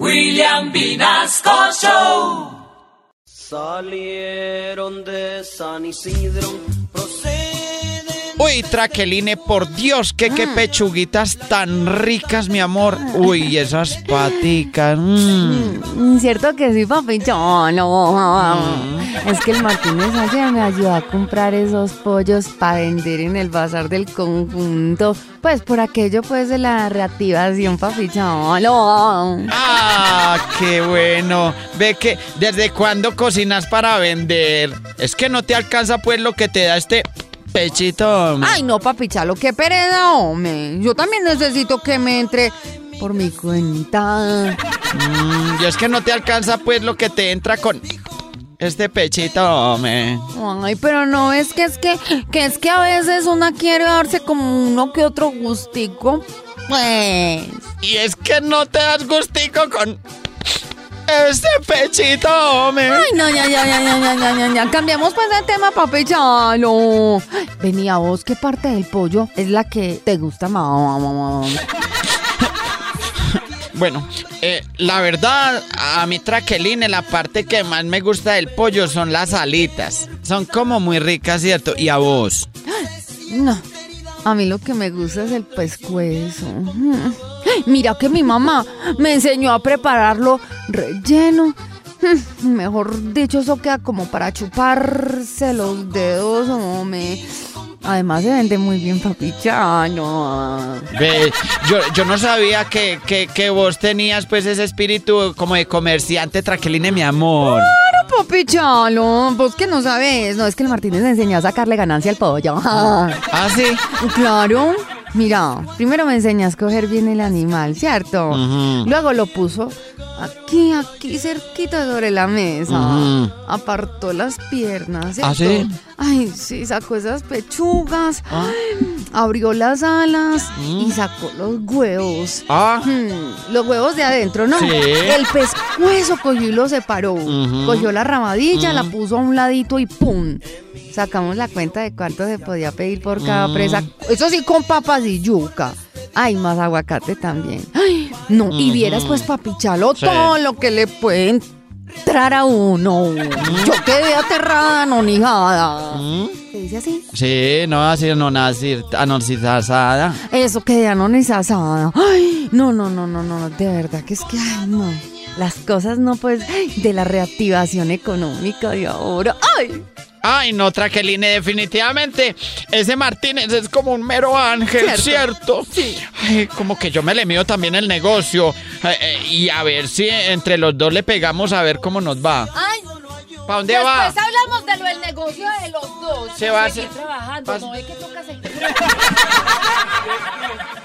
William Vinasco Show. Salieron de San Isidro. Uy, Traqueline, por Dios, que qué pechuguitas tan ricas, mi amor. Uy, esas paticas. mm. Mm, Cierto que sí, papi. Yo no. Es que el Martínez ayer me ayudó a comprar esos pollos para vender en el bazar del conjunto. Pues por aquello, pues, de la reactivación, papi. Yo no. Ah, qué bueno. Ve que, ¿desde cuándo cocinas para vender? Es que no te alcanza, pues, lo que te da este pechito. Ay, no, papi Chalo, qué pereza, hombre. Yo también necesito que me entre por mi cuenta. Mm, y es que no te alcanza, pues, lo que te entra con este pechito, hombre. Ay, pero no, es que es que, que es que a veces una quiere darse como uno que otro gustico. Pues. Y es que no te das gustico con este pechito, hombre. Ay, no, ya, ya, ya, ya, ya, ya, ya, ya. Cambiamos pues de tema, papi Chalo. Venía vos, ¿qué parte del pollo es la que te gusta más? Bueno, eh, la verdad, a mi traqueline, la parte que más me gusta del pollo son las alitas. Son como muy ricas, ¿cierto? Y a vos. No, a mí lo que me gusta es el pescuezo. Mira que mi mamá me enseñó a prepararlo relleno. Mejor dicho, eso queda como para chuparse los dedos, hombre. Además se vende muy bien papichano. Ve, yo, yo no sabía que, que, que vos tenías pues ese espíritu como de comerciante, traqueline, mi amor. Pero papichano, vos que no sabes. No, es que el Martínez me enseñó a sacarle ganancia al pollo. Ah, sí. Claro. Mira, primero me enseñó a escoger bien el animal, ¿cierto? Luego lo puso aquí, aquí, cerquita sobre la mesa. Apartó las piernas, ¿cierto? ¿Ah, sí? Ay, sí, sacó esas pechugas, Ah. abrió las alas y sacó los huevos. Ah, Hmm, los huevos de adentro, ¿no? Sí. El pescuezo cogió y lo separó. Cogió la ramadilla, la puso a un ladito y ¡pum! Sacamos la cuenta de cuánto se podía pedir por cada Mm. presa. Eso sí, con papas y yuca. Ay, más aguacate también. Ay, no, y vieras pues, papichalo, Sí. todo lo que le puede entrar a uno. Yo quedé aterrada, nonijada. ¿Mm? ¿Se dice así? Sí, no, así no nací, anoxizada. Eso quedé anonizada. Ay, no, no, no, no, no, de verdad que es que, ay, no. Las cosas no, pues, de la reactivación económica de ahora. ¡Ay! Ay, no, Traqueline, definitivamente ese Martínez es como un mero ángel, ¿cierto? Sí. Ay, como que yo me le mido también el negocio eh, eh, y a ver si entre los dos le pegamos a ver cómo nos va. ¡Ay! ¿Para dónde va? hablamos de lo del negocio de los dos. Se va a hacer- trabajando, no ve que toca seguir.